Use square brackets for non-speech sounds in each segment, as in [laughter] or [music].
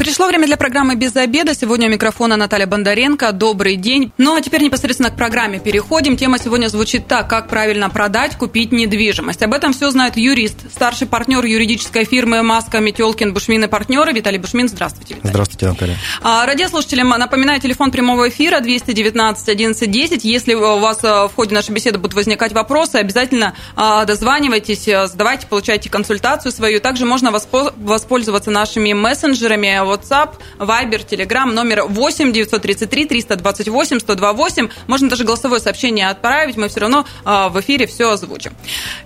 Пришло время для программы «Без обеда». Сегодня у микрофона Наталья Бондаренко. Добрый день. Ну, а теперь непосредственно к программе переходим. Тема сегодня звучит так. Как правильно продать, купить недвижимость. Об этом все знает юрист, старший партнер юридической фирмы «Маска», «Метелкин», «Бушмин» и партнеры. Виталий Бушмин, здравствуйте. Виталий. Здравствуйте, Наталья. А, радиослушателям напоминаю, телефон прямого эфира 219 11 10. Если у вас а, в ходе нашей беседы будут возникать вопросы, обязательно а, дозванивайтесь, задавайте, получайте консультацию свою. Также можно воспользоваться нашими мессенджерами WhatsApp, Viber, Telegram, номер 8 933 328 128. Можно даже голосовое сообщение отправить, мы все равно а, в эфире все озвучим.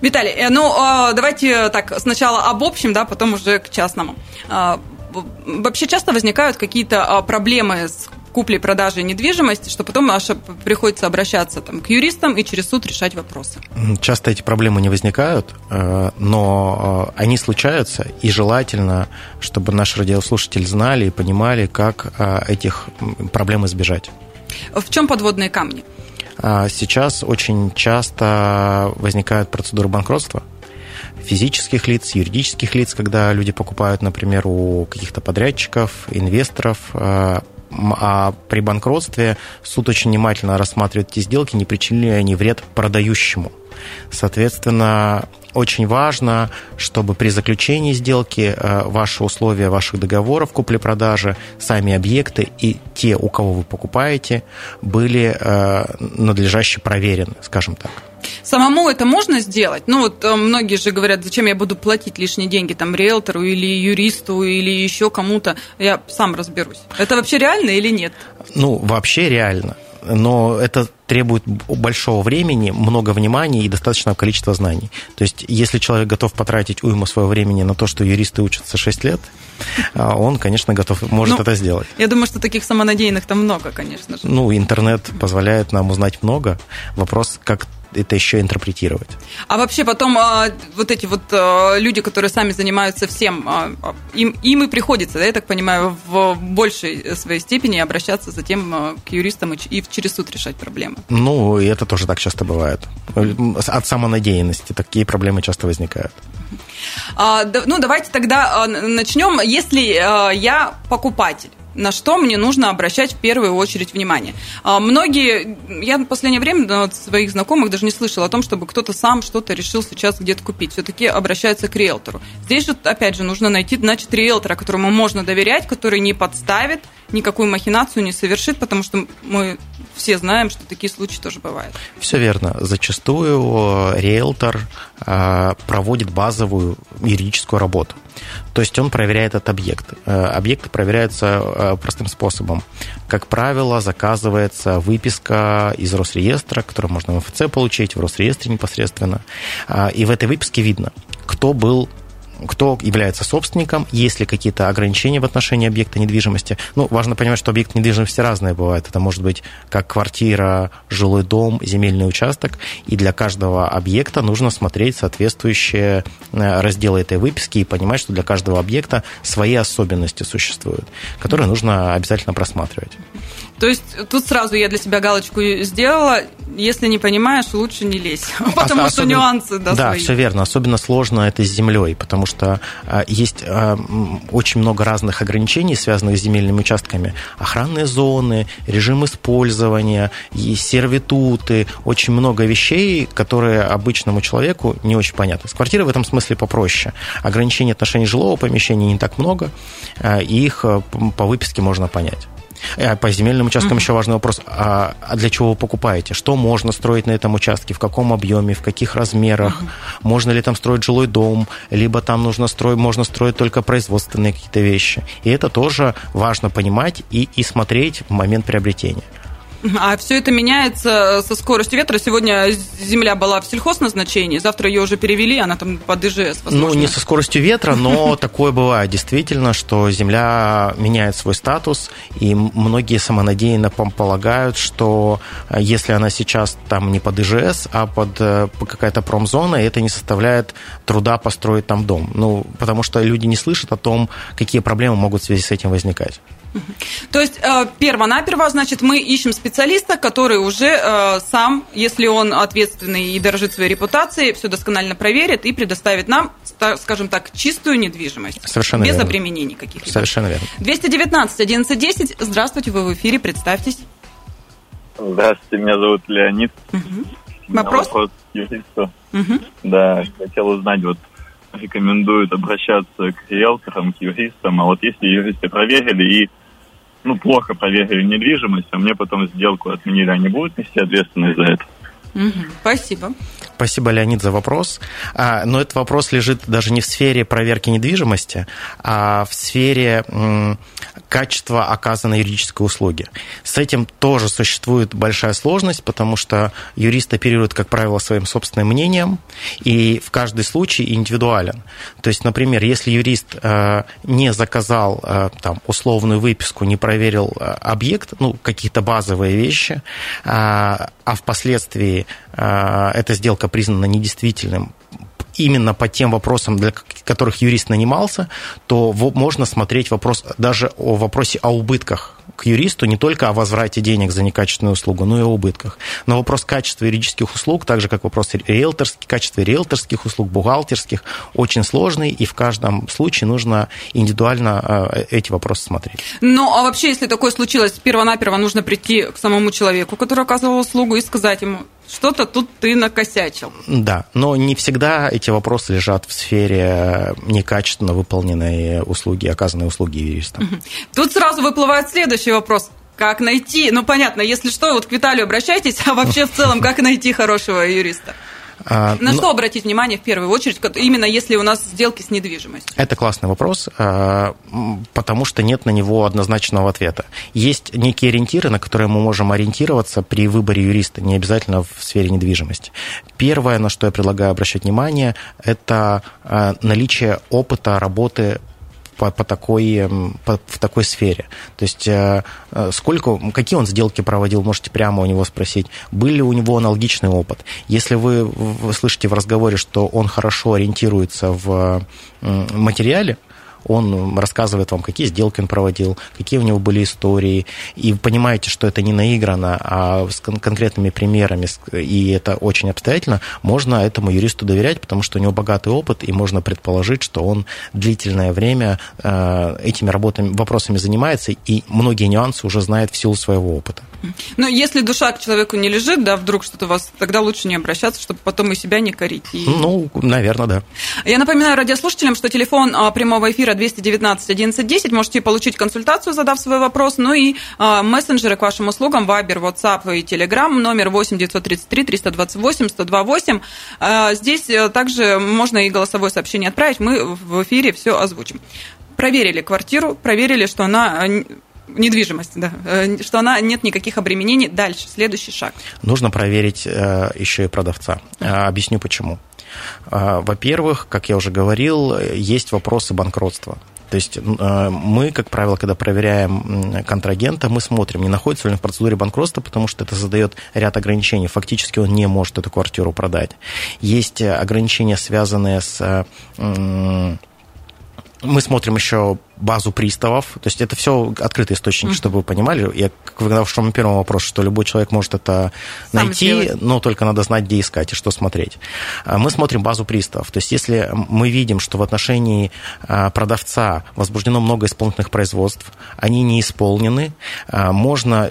Виталий, э, ну, а, давайте так, сначала об общем, да, потом уже к частному. А, вообще часто возникают какие-то проблемы с купли-продажи недвижимости, что потом аж приходится обращаться там, к юристам и через суд решать вопросы. Часто эти проблемы не возникают, э, но э, они случаются, и желательно, чтобы наши радиослушатели знали и понимали, как э, этих проблем избежать. В чем подводные камни? Сейчас очень часто возникают процедуры банкротства физических лиц, юридических лиц, когда люди покупают, например, у каких-то подрядчиков, инвесторов а при банкротстве суд очень внимательно рассматривает эти сделки, не причинили ли они вред продающему. Соответственно, очень важно, чтобы при заключении сделки э, ваши условия ваших договоров купли-продажи, сами объекты и те, у кого вы покупаете, были э, надлежаще проверены, скажем так. Самому это можно сделать? Ну, вот э, многие же говорят, зачем я буду платить лишние деньги там риэлтору или юристу или еще кому-то. Я сам разберусь. Это вообще реально или нет? Ну, вообще реально но это требует большого времени, много внимания и достаточного количества знаний. То есть, если человек готов потратить уйму своего времени на то, что юристы учатся 6 лет, а, он, конечно, готов, может ну, это сделать. Я думаю, что таких самонадеянных там много, конечно же. Ну, интернет позволяет нам узнать много. Вопрос, как это еще интерпретировать. А вообще потом а, вот эти вот а, люди, которые сами занимаются всем, им, им и приходится, да, я так понимаю, в большей своей степени обращаться затем к юристам и через суд решать проблемы. Ну, и это тоже так часто бывает. От самонадеянности такие проблемы часто возникают. ну, давайте тогда начнем. Если я покупатель, на что мне нужно обращать в первую очередь внимание. А, многие, я в последнее время от своих знакомых даже не слышала о том, чтобы кто-то сам что-то решил сейчас где-то купить. Все-таки обращаются к риэлтору. Здесь же, опять же, нужно найти, значит, риэлтора, которому можно доверять, который не подставит, никакую махинацию не совершит, потому что мы все знаем, что такие случаи тоже бывают. Все верно. Зачастую риэлтор а, проводит базовую юридическую работу. То есть он проверяет этот объект. Э, объекты проверяются э, простым способом. Как правило, заказывается выписка из Росреестра, которую можно в МФЦ получить, в Росреестре непосредственно. И в этой выписке видно, кто был кто является собственником, есть ли какие-то ограничения в отношении объекта недвижимости. Ну, важно понимать, что объект недвижимости разные бывают. Это может быть как квартира, жилой дом, земельный участок. И для каждого объекта нужно смотреть соответствующие э, разделы этой выписки и понимать, что для каждого объекта свои особенности существуют, которые нужно обязательно просматривать. То есть тут сразу я для себя галочку сделала. Если не понимаешь, лучше не лезь, [laughs] потому Ос- что особенно, нюансы да, Да, свои. все верно. Особенно сложно это с землей, потому что а, есть а, очень много разных ограничений, связанных с земельными участками. Охранные зоны, режим использования, и сервитуты, очень много вещей, которые обычному человеку не очень понятны. С квартирой в этом смысле попроще. Ограничений отношений жилого помещения не так много, а, и их а, по выписке можно понять. Э, по земельным участкам mm-hmm. еще важный вопрос. А, а для чего вы покупаете? Что можно строить на этом участке? В каком объеме? В каких размерах? Mm-hmm. Можно ли там строить жилой дом? Либо там нужно строить, можно строить только производственные какие-то вещи. И это тоже важно понимать и, и смотреть в момент приобретения. А все это меняется со скоростью ветра. Сегодня земля была в сельхозназначении, завтра ее уже перевели, она там под ИЖС. Возможно. Ну, не со скоростью ветра, но [laughs] такое бывает действительно, что земля меняет свой статус, и многие самонадеянно полагают, что э, если она сейчас там не под ИЖС, а под э, какая-то промзона, это не составляет труда построить там дом. Ну, потому что люди не слышат о том, какие проблемы могут в связи с этим возникать. То есть э, перво-наперво, значит, мы ищем специалиста, который уже э, сам, если он ответственный и дорожит своей репутацией, все досконально проверит и предоставит нам, скажем так, чистую недвижимость. Совершенно без верно. обременений каких-либо. Совершенно верно. 219 1110. Здравствуйте, вы в эфире, представьтесь. Здравствуйте, меня зовут Леонид. Угу. Вопрос? Вопрос юристу. Угу. Да, хотел узнать, вот рекомендуют обращаться к риэлторам, к юристам, а вот если юристы проверили и ну, плохо проверили недвижимость, а мне потом сделку отменили, они будут нести ответственность за это? Спасибо. Спасибо, Леонид, за вопрос. А, но этот вопрос лежит даже не в сфере проверки недвижимости, а в сфере качества оказанной юридической услуги. С этим тоже существует большая сложность, потому что юрист оперирует, как правило, своим собственным мнением, и в каждый случай индивидуален. То есть, например, если юрист э, не заказал э, там, условную выписку, не проверил э, объект, ну, какие-то базовые вещи, а впоследствии эта сделка признана недействительным именно по тем вопросам, для которых юрист нанимался, то можно смотреть вопрос даже о вопросе о убытках к юристу не только о возврате денег за некачественную услугу, но и о убытках. Но вопрос качества юридических услуг, так же как вопрос риэлторских, качества риэлторских услуг, бухгалтерских, очень сложный, и в каждом случае нужно индивидуально э, эти вопросы смотреть. Ну, а вообще, если такое случилось, перво-наперво нужно прийти к самому человеку, который оказывал услугу, и сказать ему, что-то тут ты накосячил. Да, но не всегда эти вопросы лежат в сфере некачественно выполненной услуги, оказанной услуги юриста. Тут сразу выплывает следующий вопрос. Как найти? Ну, понятно, если что, вот к Виталию обращайтесь, а вообще в целом, как найти хорошего юриста? А, На но... что обратить внимание в первую очередь, именно если у нас сделки с недвижимостью? Это классный вопрос, а, потому что нет на него однозначного ответа. Есть некие ориентиры, на которые мы можем ориентироваться при выборе юриста, не обязательно в сфере недвижимости. Первое, на что я предлагаю обращать внимание, это а, наличие опыта работы по, по такой, по, в такой сфере. То есть э, э, сколько, какие он сделки проводил, можете прямо у него спросить. Был ли у него аналогичный опыт? Если вы, вы слышите в разговоре, что он хорошо ориентируется в материале, он рассказывает вам, какие сделки он проводил, какие у него были истории, и вы понимаете, что это не наиграно, а с конкретными примерами, и это очень обстоятельно, можно этому юристу доверять, потому что у него богатый опыт, и можно предположить, что он длительное время э, этими работами, вопросами занимается, и многие нюансы уже знает в силу своего опыта. Но если душа к человеку не лежит, да, вдруг что-то у вас, тогда лучше не обращаться, чтобы потом и себя не корить. И... Ну, наверное, да. Я напоминаю радиослушателям, что телефон а, прямого эфира 219 1110. Можете получить консультацию, задав свой вопрос. Ну и а, мессенджеры к вашим услугам Viber, WhatsApp и Telegram. Номер 8 933 328 1028. А, здесь э, также можно и голосовое сообщение отправить. Мы в эфире все озвучим. Проверили квартиру, проверили, что она недвижимость, да, э, что она нет никаких обременений. Дальше, следующий шаг. Нужно проверить э, еще и продавца. Объясню почему. Во-первых, как я уже говорил, есть вопросы банкротства. То есть мы, как правило, когда проверяем контрагента, мы смотрим, не находится ли он в процедуре банкротства, потому что это задает ряд ограничений. Фактически он не может эту квартиру продать. Есть ограничения, связанные с мы смотрим еще базу приставов. То есть это все открытый источник, mm-hmm. чтобы вы понимали. Я когда в на первый вопрос, что любой человек может это Сам найти, сделать. но только надо знать, где искать и что смотреть. А, мы смотрим базу приставов. То есть если мы видим, что в отношении а, продавца возбуждено много исполнительных производств, они не исполнены, а, можно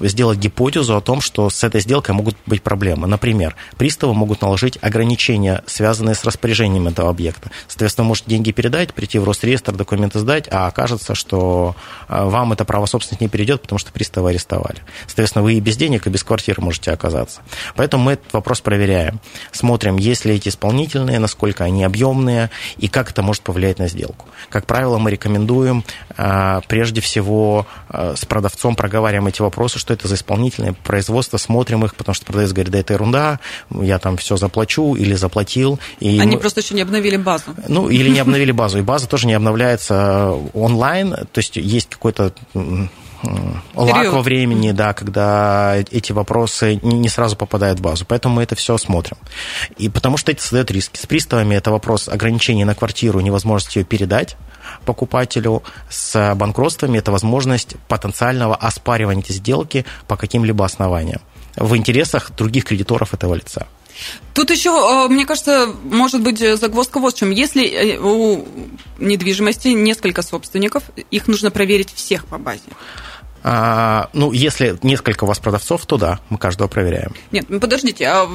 сделать гипотезу о том, что с этой сделкой могут быть проблемы. Например, приставы могут наложить ограничения, связанные с распоряжением этого объекта. Соответственно, вы можете деньги передать, прийти в Росреестр, документы сдать, продать, а окажется, что э, вам это право собственности не перейдет, потому что приставы арестовали. Соответственно, вы и без денег, и без квартиры можете оказаться. Поэтому мы этот вопрос проверяем. Смотрим, есть ли эти исполнительные, насколько они объемные, и как это может повлиять на сделку. Как правило, мы рекомендуем э, прежде всего э, с продавцом проговариваем эти вопросы, что это за исполнительные производства, смотрим их, потому что продавец говорит, да это ерунда, я там все заплачу или заплатил. И Они мы... просто еще не обновили базу. Ну, или не обновили базу, и база тоже не обновляется онлайн, то есть есть какой-то лак во времени, да, когда эти вопросы не сразу попадают в базу. Поэтому мы это все смотрим. И потому что это создает риски. С приставами это вопрос ограничений на квартиру, невозможности ее передать покупателю. С банкротствами это возможность потенциального оспаривания этой сделки по каким-либо основаниям в интересах других кредиторов этого лица. Тут еще, э, мне кажется, может быть загвоздка вот в чем. Если э, у недвижимости несколько собственников, их нужно проверить всех по базе. А, ну, если несколько у вас продавцов, то да, мы каждого проверяем. Нет, ну подождите, а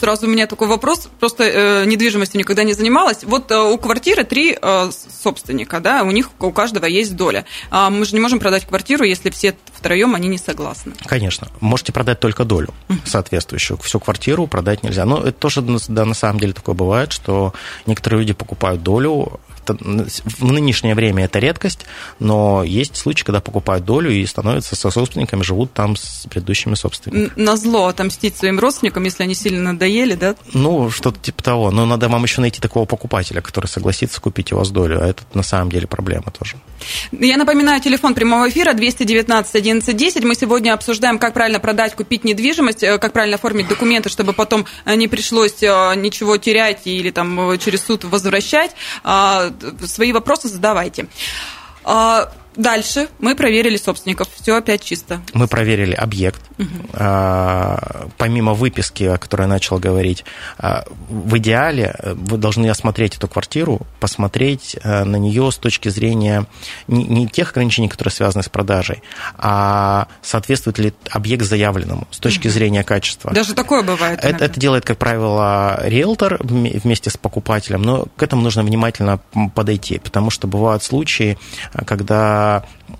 сразу у меня такой вопрос, просто э, недвижимостью никогда не занималась. Вот э, у квартиры три э, собственника, да, у них у каждого есть доля. А мы же не можем продать квартиру, если все втроем они не согласны. Конечно, можете продать только долю соответствующую. Всю квартиру продать нельзя. Но это тоже, да, на самом деле такое бывает, что некоторые люди покупают долю, в нынешнее время это редкость, но есть случаи, когда покупают долю и становятся со собственниками, живут там с предыдущими собственниками. На зло отомстить своим родственникам, если они сильно надоели, да? Ну, что-то типа того. Но надо вам еще найти такого покупателя, который согласится купить у вас долю, а это на самом деле проблема тоже. Я напоминаю, телефон прямого эфира 219 11 Мы сегодня обсуждаем, как правильно продать, купить недвижимость, э, как правильно оформить документы, чтобы потом э, не пришлось э, ничего терять или там через суд возвращать. А, свои вопросы задавайте. Дальше мы проверили собственников, все опять чисто. Мы проверили объект. Угу. А, помимо выписки, о которой я начал говорить, а, в идеале э, вы должны осмотреть эту квартиру, посмотреть а, на нее с точки зрения не, не тех ограничений, которые связаны с продажей, а соответствует ли объект заявленному с точки угу. зрения качества. Даже такое бывает. Это, это делает, как правило, риэлтор вместе с покупателем, но к этому нужно внимательно подойти, потому что бывают случаи, когда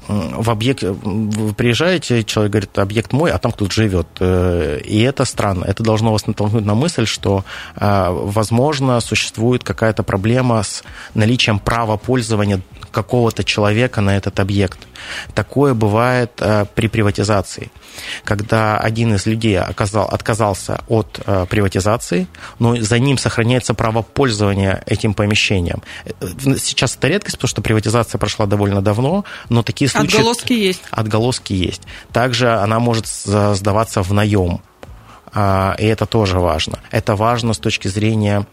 в объект, вы приезжаете, человек говорит, объект мой, а там кто-то живет. Э, и это странно. Это должно вас натолкнуть на мысль, что, э, возможно, существует какая-то проблема с наличием права пользования какого-то человека на этот объект. Такое бывает э, при приватизации когда один из людей оказал, отказался от приватизации, но за ним сохраняется право пользования этим помещением. Сейчас это редкость, потому что приватизация прошла довольно давно, но такие случаи... Отголоски есть. Отголоски есть. Также она может сдаваться в наем. А, и это тоже важно. Это важно с точки зрения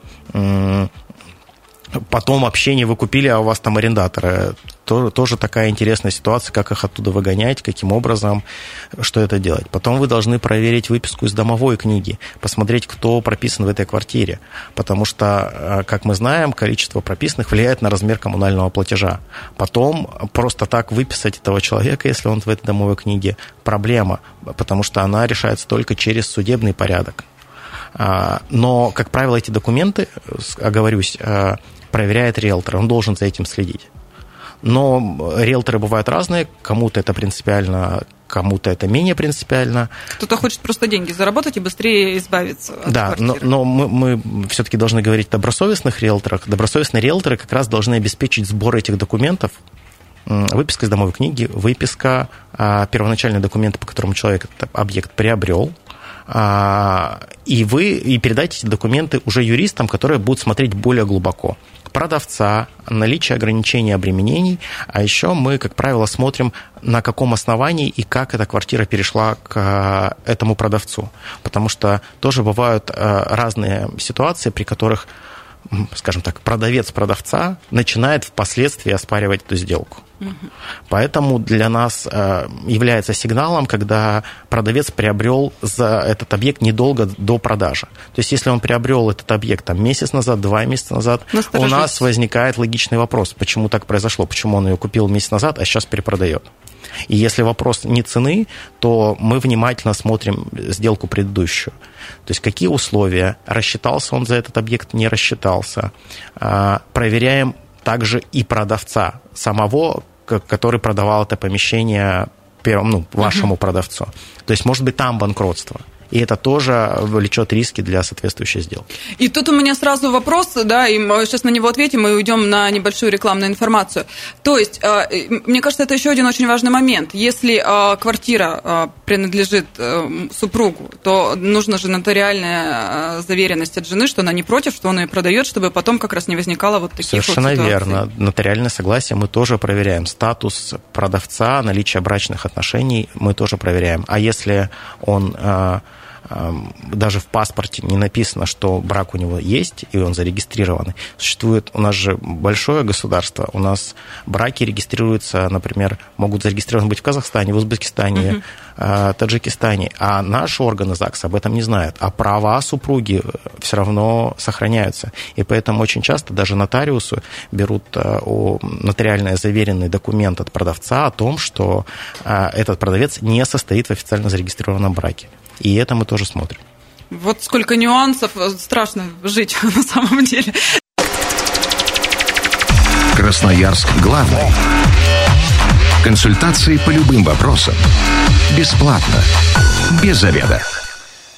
потом общение вы купили, а у вас там арендаторы. Тоже, тоже такая интересная ситуация, как их оттуда выгонять, каким образом, что это делать. Потом вы должны проверить выписку из домовой книги, посмотреть, кто прописан в этой квартире. Потому что, э, как мы знаем, количество прописанных влияет на размер коммунального платежа. Потом просто так выписать этого человека, если он в этой домовой книге, проблема, потому что она решается только через судебный порядок. А, но, как правило, эти документы, оговорюсь, э, проверяет риэлтор, он должен за этим следить. Но риэлторы бывают разные, кому-то это принципиально, кому-то это менее принципиально. Кто-то хочет просто деньги заработать и быстрее избавиться от Да, квартиры. но, но мы, мы все-таки должны говорить о добросовестных риэлторах. Добросовестные риэлторы как раз должны обеспечить сбор этих документов, выписка из домовой книги, выписка, а, первоначальные документы, по которым человек этот объект приобрел, и вы и передайте эти документы уже юристам, которые будут смотреть более глубоко продавца, наличие ограничений обременений, а еще мы, как правило, смотрим, на каком основании и как эта квартира перешла к э, этому продавцу. Потому что тоже бывают э, разные ситуации, при которых, скажем так, продавец продавца начинает впоследствии оспаривать эту сделку. Поэтому для нас э, является сигналом, когда продавец приобрел за этот объект недолго до продажи. То есть, если он приобрел этот объект там, месяц назад, два месяца назад, у нас возникает логичный вопрос, почему так произошло, почему он ее купил месяц назад, а сейчас перепродает. И если вопрос не цены, то мы внимательно смотрим сделку предыдущую. То есть какие условия, рассчитался он за этот объект, не рассчитался. А, проверяем также и продавца самого, который продавал это помещение первому, ну, вашему uh-huh. продавцу. То есть, может быть, там банкротство. И это тоже влечет риски для соответствующей сделки. И тут у меня сразу вопрос, да, и мы сейчас на него ответим и уйдем на небольшую рекламную информацию. То есть, э, мне кажется, это еще один очень важный момент. Если э, квартира э, принадлежит супругу, то нужно же нотариальная заверенность от жены, что она не против, что он ее продает, чтобы потом как раз не возникало вот таких Совершенно вот ситуаций. верно. Нотариальное согласие мы тоже проверяем. Статус продавца, наличие брачных отношений мы тоже проверяем. А если он даже в паспорте не написано, что брак у него есть, и он зарегистрирован. Существует у нас же большое государство, у нас браки регистрируются, например, могут зарегистрированы быть в Казахстане, в Узбекистане, uh-huh. Таджикистане, а наши органы ЗАГС об этом не знают, а права супруги э, все равно сохраняются. И поэтому очень часто даже нотариусы берут э, нотариально заверенный документ от продавца о том, что этот продавец не состоит в официально зарегистрированном браке. И это мы тоже смотрим. Вот сколько нюансов, страшно жить [laughs] на самом деле. Красноярск главный. Консультации по любым вопросам. Бесплатно. Без заведа.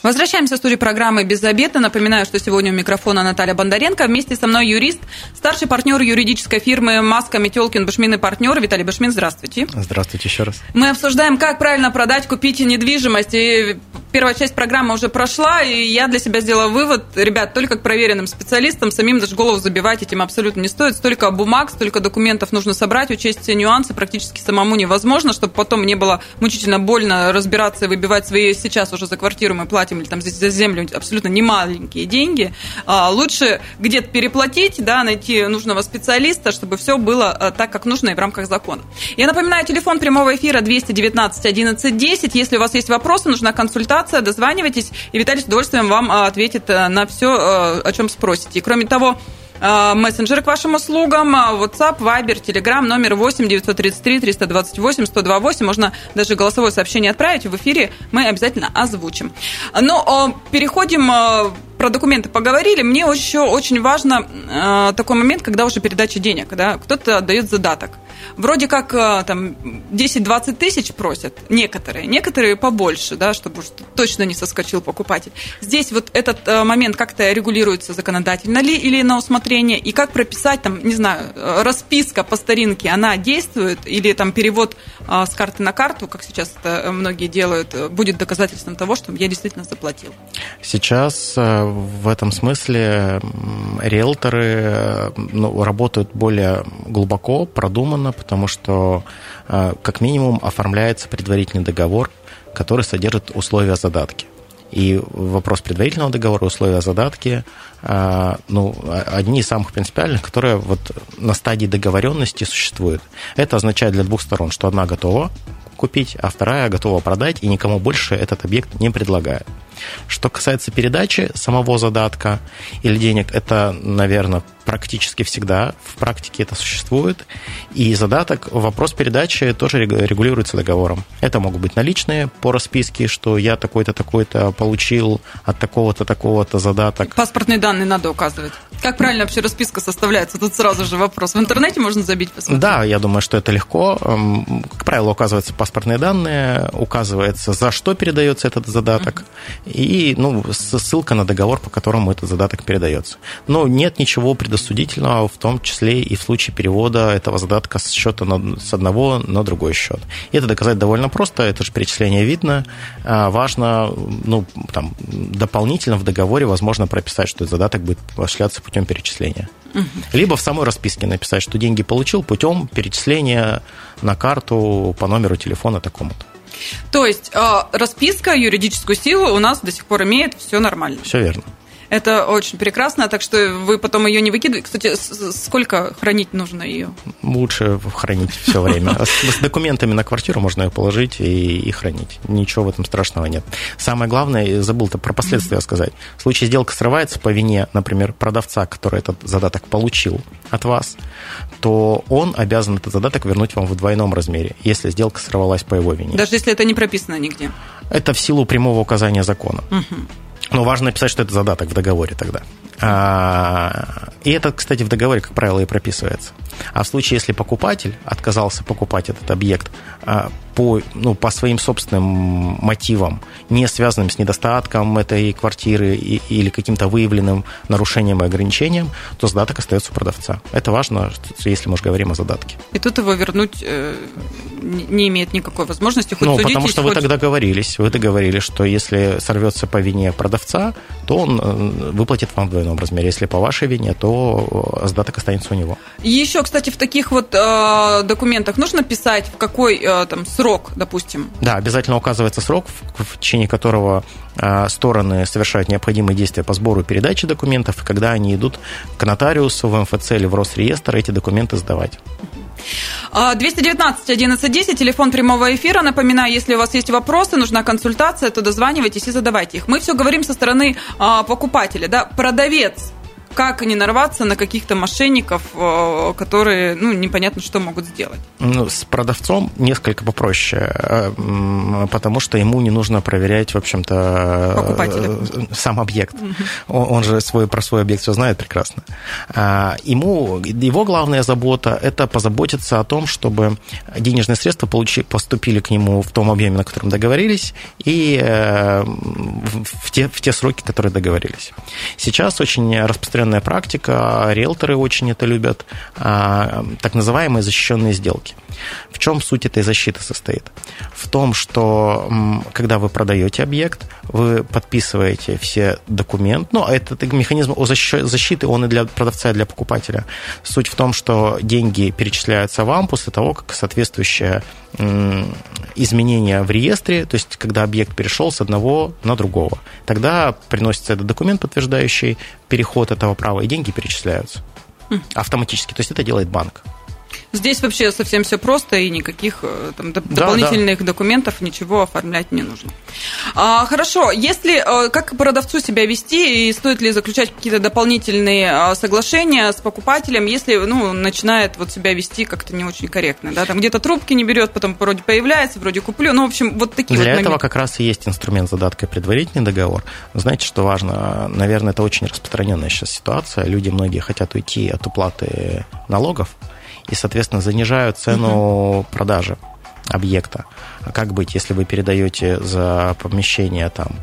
Возвращаемся в студию программы «Без обеда». Напоминаю, что сегодня у микрофона Наталья Бондаренко. Вместе со мной юрист, старший партнер юридической фирмы «Маска Метелкин Башмин и партнер» Виталий Башмин. Здравствуйте. Здравствуйте еще раз. Мы обсуждаем, как правильно продать, купить недвижимость. И первая часть программы уже прошла, и я для себя сделала вывод. Ребят, только к проверенным специалистам, самим даже голову забивать этим абсолютно не стоит. Столько бумаг, столько документов нужно собрать, учесть все нюансы практически самому невозможно, чтобы потом не было мучительно больно разбираться и выбивать свои сейчас уже за квартиру мы платим платим, или там за землю абсолютно немаленькие деньги, а, лучше где-то переплатить, да, найти нужного специалиста, чтобы все было а, так, как нужно и в рамках закона. Я напоминаю, телефон прямого эфира 219 11 10. Если у вас есть вопросы, нужна консультация, дозванивайтесь, и Виталий с удовольствием вам а, ответит на все, о чем спросите. И кроме того, Э, мессенджеры к вашим услугам, э, WhatsApp, Viber, Telegram, номер 8 933 328 128. Можно даже голосовое сообщение отправить, в эфире мы обязательно озвучим. Ну, переходим э, про документы поговорили. Мне еще очень важно такой момент, когда уже передача денег, да, кто-то отдает задаток. Вроде как э, там 10-20 тысяч просят некоторые, некоторые побольше, да, чтобы точно не соскочил покупатель. Здесь вот этот э, момент как-то регулируется законодательно ли или на усмотрение, и как прописать там, не знаю, э, расписка по старинке, она действует, или там перевод с карты на карту, как сейчас это многие делают, будет доказательством того, что я действительно заплатил. Сейчас в этом смысле риэлторы ну, работают более глубоко, продуманно, потому что э, как минимум оформляется предварительный договор, который содержит условия задатки. И вопрос предварительного договора, условия задатки, э, ну, одни из самых принципиальных, которые вот на стадии договоренности существуют. Это означает для двух сторон, что одна готова купить, а вторая готова продать, и никому больше этот объект не предлагает. Что касается передачи самого задатка или денег, это, наверное, практически всегда в практике это существует. И задаток, вопрос передачи тоже регулируется договором. Это могут быть наличные по расписке, что я такой-то, такой-то получил от такого-то, такого-то задаток. Паспортные данные надо указывать. Как правильно вообще расписка составляется? Тут сразу же вопрос. В интернете можно забить, посмотреть? Да, я думаю, что это легко. Эм, как правило, указываются паспортные данные, указывается, за что передается этот задаток. И ну, ссылка на договор, по которому этот задаток передается. Но нет ничего пред предосудительного, в том числе и в случае перевода этого задатка с счета на, с одного на другой счет. И это доказать довольно просто, это же перечисление видно. А, важно, ну, там, дополнительно в договоре возможно прописать, что этот задаток будет осуществляться путем перечисления. Угу. Либо в самой расписке написать, что деньги получил путем перечисления на карту по номеру телефона такому-то. То есть э, расписка юридическую силу у нас до сих пор имеет, все нормально. Все верно. Это очень прекрасно, так что вы потом ее не выкидываете. Кстати, сколько хранить нужно ее? Лучше хранить все время. С документами на квартиру можно ее положить и, хранить. Ничего в этом страшного нет. Самое главное, забыл-то про последствия сказать. В случае сделка срывается по вине, например, продавца, который этот задаток получил от вас, то он обязан этот задаток вернуть вам в двойном размере, если сделка сорвалась по его вине. Даже если это не прописано нигде? Это в силу прямого указания закона. Угу. Но важно написать, что это задаток в договоре тогда. А, и это, кстати, в договоре, как правило, и прописывается. А в случае, если покупатель отказался покупать этот объект, а, по, ну, по своим собственным мотивам, не связанным с недостатком этой квартиры или каким-то выявленным нарушением и ограничением, то задаток остается у продавца. Это важно, если мы же говорим о задатке. И тут его вернуть э, не имеет никакой возможности, хоть Ну, потому что вы хоть... тогда договорились, вы договорились, что если сорвется по вине продавца, то он э, выплатит вам в двойном размере. Если по вашей вине, то задаток останется у него. И еще, кстати, в таких вот э, документах нужно писать, в какой э, там срок, допустим. Да, обязательно указывается срок, в, в течение которого э, стороны совершают необходимые действия по сбору и передаче документов, и когда они идут к нотариусу, в МФЦ или в Росреестр эти документы сдавать. 219 11 10, телефон прямого эфира. Напоминаю, если у вас есть вопросы, нужна консультация, то дозванивайтесь и задавайте их. Мы все говорим со стороны а, покупателя. Да? Продавец как не нарваться на каких-то мошенников, э, которые, ну, непонятно, что могут сделать? Ну, с продавцом несколько попроще, э, потому что ему не нужно проверять, в общем-то, Покупателя. Э, сам объект. Угу. Он же свой, про свой объект все знает прекрасно. А, ему, его главная забота – это позаботиться о том, чтобы денежные средства получи, поступили к нему в том объеме, на котором договорились, и в те, в те сроки, которые договорились. Сейчас очень распространено распространенная практика, риэлторы очень это любят, а, так называемые защищенные сделки. В чем суть этой защиты состоит? В том, что когда вы продаете объект, вы подписываете все документы, ну, этот механизм защиты, он и для продавца, и для покупателя. Суть в том, что деньги перечисляются вам после того, как соответствующее изменение в реестре, то есть когда объект перешел с одного на другого. Тогда приносится этот документ, подтверждающий переход этого права, и деньги перечисляются автоматически. То есть это делает банк. Здесь вообще совсем все просто, и никаких э, там, дополнительных да. документов, ничего оформлять не нужно. А, хорошо, если э, как продавцу себя вести, и стоит ли заключать какие-то дополнительные а, соглашения с покупателем, если ну, начинает вот себя вести как-то не очень корректно, да, там где-то трубки не берет, потом вроде появляется, вроде куплю, ну, в общем, вот такие Для вот этого как раз и есть инструмент задатка предварительный договор. Знаете, что важно? Наверное, это очень распространенная сейчас ситуация. Люди многие хотят уйти от уплаты налогов, и, соответственно, занижают цену продажи объекта. А как быть, если вы передаете за помещение там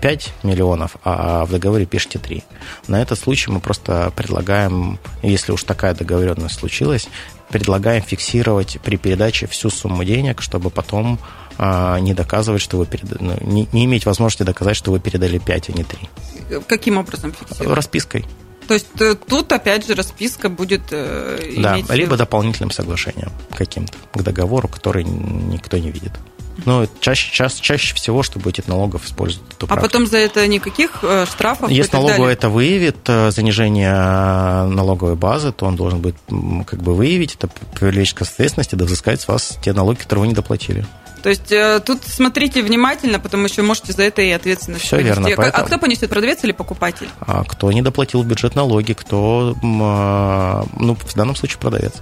5 миллионов, а в договоре пишете 3. На этот случай мы просто предлагаем, если уж такая договоренность случилась, предлагаем фиксировать при передаче всю сумму денег, чтобы потом а, не доказывать, что вы перед... Ну, не, не иметь возможности доказать, что вы передали 5, а не 3. Каким образом фиксировать? Распиской. То есть э, тут опять же расписка будет э, да, иметь... либо дополнительным соглашением каким-то к договору, который никто не видит. Но чаще, чаще, чаще всего, что будет налогов используют эту А потом за это никаких э, штрафов? Если налоговая это выявит занижение налоговой базы, то он должен будет как бы выявить это, привлечь к ответственности, да взыскать с вас те налоги, которые вы не доплатили. То есть э, тут смотрите внимательно, потому что можете за это и ответственность Все понести. верно. А поэтому... А кто понесет, продавец или покупатель? А кто не доплатил в бюджет налоги, кто, а, ну, в данном случае продавец.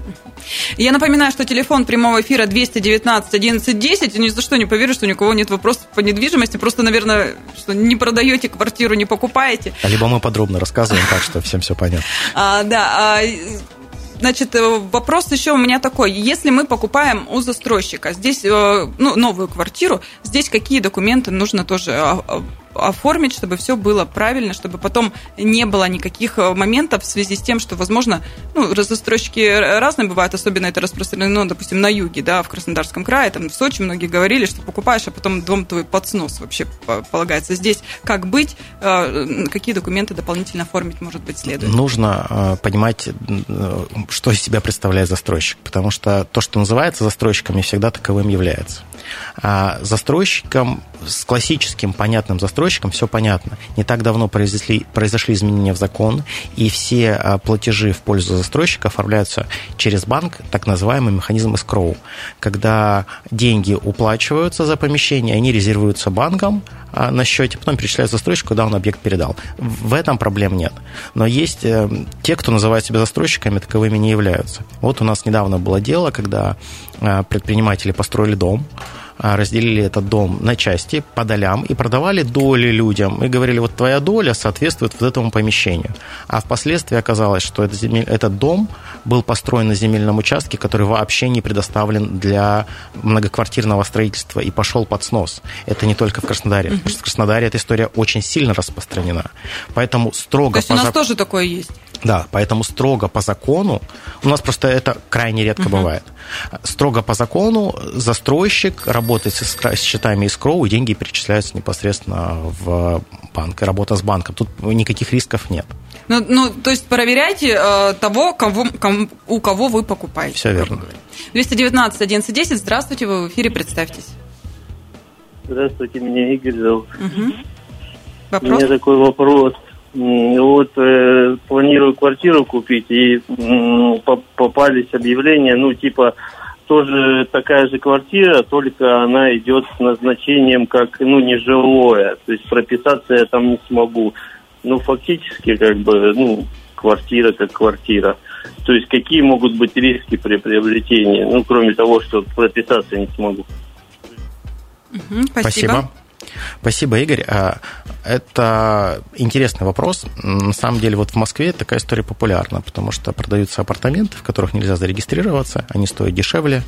Я напоминаю, что телефон прямого эфира 219 11 10. Ни за что не поверю, что у кого нет вопросов по недвижимости. Просто, наверное, что не продаете квартиру, не покупаете. А либо мы подробно рассказываем так, что всем все понятно. А, да, а, Значит, э, вопрос еще у меня такой. Если мы покупаем у застройщика здесь э, ну, новую квартиру, здесь какие документы нужно тоже а, а, оформить, чтобы все было правильно, чтобы потом не было никаких э, моментов в связи с тем, что, возможно, ну, застройщики разные бывают, особенно это распространено, допустим, на юге, да, в Краснодарском крае, там в Сочи многие говорили, что покупаешь, а потом дом твой под снос вообще полагается. Здесь как быть, э, какие документы дополнительно оформить, может быть, следует? Нужно э, понимать, что из себя представляет застройщик, потому что то, что называется застройщиком, не всегда таковым является. А застройщиком, с классическим понятным застройщиком все понятно. Не так давно произошли, произошли изменения в закон, и все а, платежи в пользу застройщика оформляются через банк, так называемый механизм escrow, когда деньги уплачиваются за помещение, они резервируются банком на счете, потом перечисляются застройщику, куда он объект передал. В этом проблем нет. Но есть э, те, кто называют себя застройщиками, таковыми не являются. Вот у нас недавно было дело, когда а, предприниматели построили дом, а, разделили этот дом на части по долям и продавали доли людям. И говорили, вот твоя доля соответствует вот этому помещению. А впоследствии оказалось, что этот, земель, этот дом был построен на земельном участке, который вообще не предоставлен для многоквартирного строительства и пошел под снос. Это не только в Краснодаре. Потому что в Краснодаре эта история очень сильно распространена. Поэтому строго... То есть у нас тоже такое есть? Да, поэтому строго по закону, у нас просто это крайне редко uh-huh. бывает, строго по закону застройщик работает с счетами искроу, и деньги перечисляются непосредственно в банк, и работа с банком. Тут никаких рисков нет. Ну, ну то есть проверяйте э, того, кого, кому, у кого вы покупаете. Все верно. 219 1110, здравствуйте, вы в эфире, представьтесь. Здравствуйте, меня Игорь зовут. Угу. Вопрос? У меня такой вопрос. Вот э, планирую квартиру купить, и э, попались объявления, ну, типа, тоже такая же квартира, только она идет с назначением как, ну, нежилое. То есть прописаться я там не смогу. Ну, фактически, как бы, ну, квартира как квартира. То есть какие могут быть риски при приобретении, ну, кроме того, что прописаться не смогу. Угу, спасибо. спасибо. Спасибо, Игорь. А, это интересный вопрос. На самом деле, вот в Москве такая история популярна, потому что продаются апартаменты, в которых нельзя зарегистрироваться, они стоят дешевле.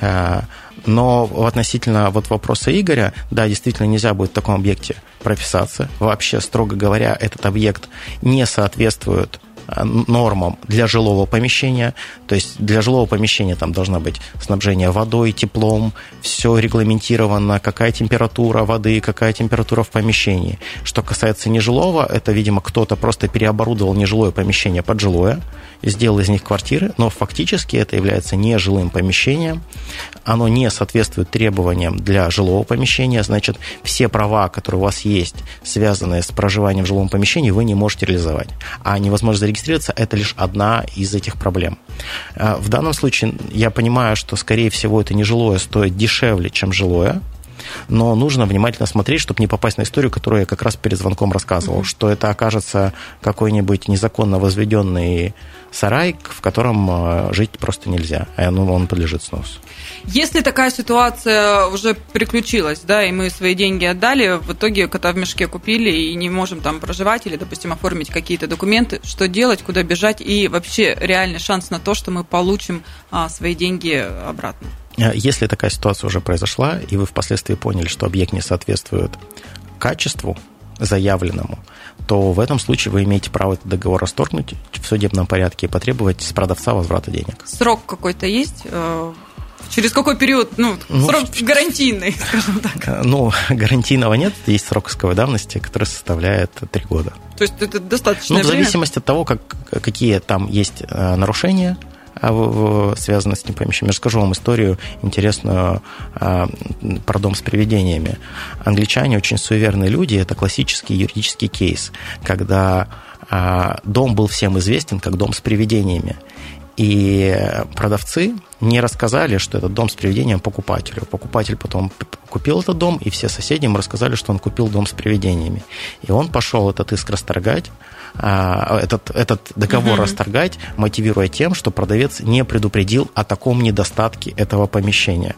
А, но относительно вот вопроса Игоря, да, действительно нельзя будет в таком объекте прописаться. Вообще, строго говоря, этот объект не соответствует нормам для жилого помещения. То есть для жилого помещения там должна быть снабжение водой, теплом, все регламентировано, какая температура воды, какая температура в помещении. Что касается нежилого, это, видимо, кто-то просто переоборудовал нежилое помещение под жилое, сделал из них квартиры, но фактически это является нежилым помещением. Оно не соответствует требованиям для жилого помещения, значит, все права, которые у вас есть, связанные с проживанием в жилом помещении, вы не можете реализовать. А невозможность зарегистрировать зарегистрироваться, это лишь одна из этих проблем. А, в данном случае я понимаю, что, скорее всего, это нежилое стоит дешевле, чем жилое, но нужно внимательно смотреть, чтобы не попасть на историю, которую я как раз перед звонком рассказывал, mm-hmm. что это окажется какой-нибудь незаконно возведенный сарай, в котором а, жить просто нельзя, а ну, он подлежит сносу. Если такая ситуация уже приключилась, да, и мы свои деньги отдали, в итоге кота в мешке купили и не можем там проживать или, допустим, оформить какие-то документы, что делать, куда бежать и вообще реальный шанс на то, что мы получим а, свои деньги обратно? Э, если такая ситуация уже произошла, и вы впоследствии поняли, что объект не соответствует качеству заявленному, то в этом случае вы имеете право этот договор расторгнуть в судебном порядке и потребовать с продавца возврата денег. Срок какой-то есть? Э, Через какой период? Ну, ну срок гарантийный, [laughs] скажем так. Э, ну, гарантийного нет. Есть срок исковой давности, который составляет три года. То есть это достаточно Ну, в зависимости от того, как, какие там есть нарушения, а, связано с помещением. Я расскажу вам историю интересную а, про дом с привидениями. Англичане очень суеверные люди, это классический юридический кейс, когда а, дом был всем известен как дом с привидениями. И продавцы не рассказали, что этот дом с привидением покупателю. Покупатель потом купил этот дом, и все соседи ему рассказали, что он купил дом с привидениями. И он пошел этот иск расторгать, а, этот, этот договор угу. расторгать, мотивируя тем, что продавец не предупредил о таком недостатке этого помещения.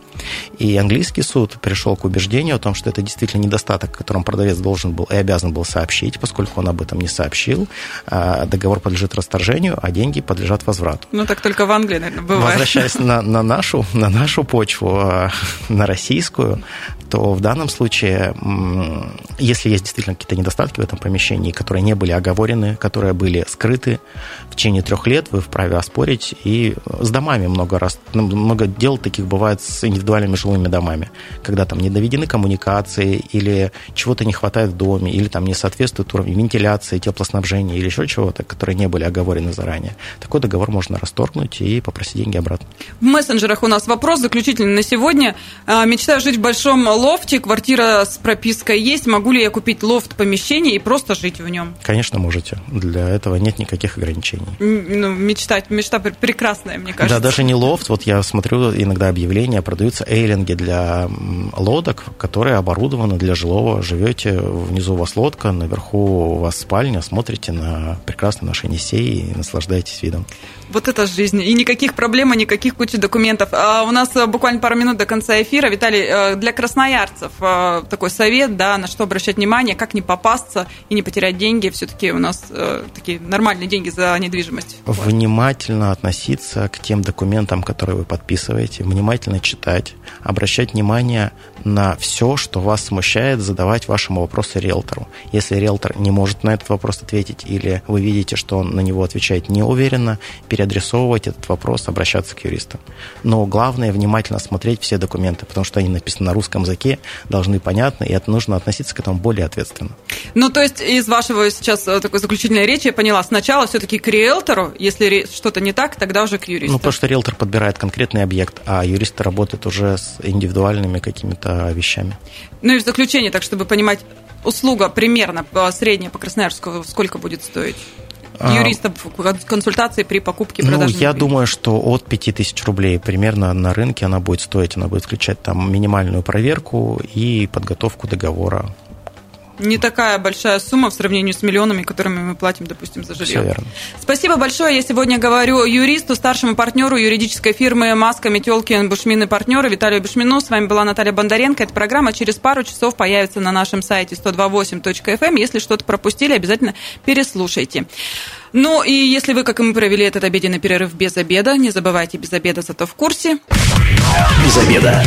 И английский суд пришел к убеждению о том, что это действительно недостаток, о котором продавец должен был и обязан был сообщить, поскольку он об этом не сообщил. А, договор подлежит расторжению, а деньги подлежат возврату. Ну, так только в Англии, наверное, бывает. Возвращаясь на, на, нашу, на нашу почву, а, на российскую, то в данном случае, если есть действительно какие-то недостатки в этом помещении, которые не были оговорены, которые были скрыты в течение трех лет, вы вправе оспорить. И с домами много раз, ну, много дел таких бывает с индивидуальными жилыми домами, когда там не доведены коммуникации или чего-то не хватает в доме, или там не соответствует уровню вентиляции, теплоснабжения или еще чего-то, которые не были оговорены заранее. Такой договор можно расторгнуть и попросить деньги обратно. В мессенджерах у нас вопрос заключительный на сегодня. А, мечтаю жить в большом лофте, квартира с пропиской есть. Могу ли я купить лофт помещение и просто жить в нем? Конечно, можете. Для этого нет никаких ограничений. Ну, мечтать, мечта прекрасная, мне кажется. Да, даже не лофт. Вот я смотрю иногда объявления, продаются эйлинги для лодок, которые оборудованы для жилого. Живете, внизу у вас лодка, наверху у вас спальня, смотрите на прекрасное наше Енисей и наслаждаетесь видом. Вот это жизнь. И никаких проблем, и никаких куч куча документов. А у нас буквально пару минут до конца эфира. Виталий, для красноярцев такой совет, да, на что обращать внимание, как не попасться и не потерять деньги. Все-таки у нас такие нормальные деньги за недвижимость. Внимательно относиться к тем документам, которые вы подписываете, внимательно читать, обращать внимание на все, что вас смущает, задавать вашему вопросу риэлтору. Если риэлтор не может на этот вопрос ответить, или вы видите, что он на него отвечает неуверенно, переадресовывать этот вопрос, обращаться к юристам. Но главное внимательно смотреть все документы, потому что они написаны на русском языке, должны понятно, и это нужно относиться к этому более ответственно. Ну, то есть из вашего сейчас э, такой заключительной речи я поняла, сначала все-таки к риэлтору, если что-то не так, тогда уже к юристу. Ну, потому что риэлтор подбирает конкретный объект, а юристы работают уже с индивидуальными какими-то вещами. Ну и в заключение, так чтобы понимать, услуга примерно средняя по Красноярску сколько будет стоить? А, юристов консультации при покупке и продаже? Ну, я думаю, что от 5000 рублей примерно на рынке она будет стоить. Она будет включать там минимальную проверку и подготовку договора не такая большая сумма в сравнении с миллионами, которыми мы платим, допустим, за жилье. Все верно. Спасибо большое. Я сегодня говорю юристу, старшему партнеру юридической фирмы «Маска, Метелкин, Бушмин и партнеры» Виталию Бушмину. С вами была Наталья Бондаренко. Эта программа через пару часов появится на нашем сайте 128.fm. Эм. Если что-то пропустили, обязательно переслушайте. Ну и если вы, как и мы, провели этот обеденный перерыв без обеда, не забывайте без обеда, зато в курсе. Без обеда.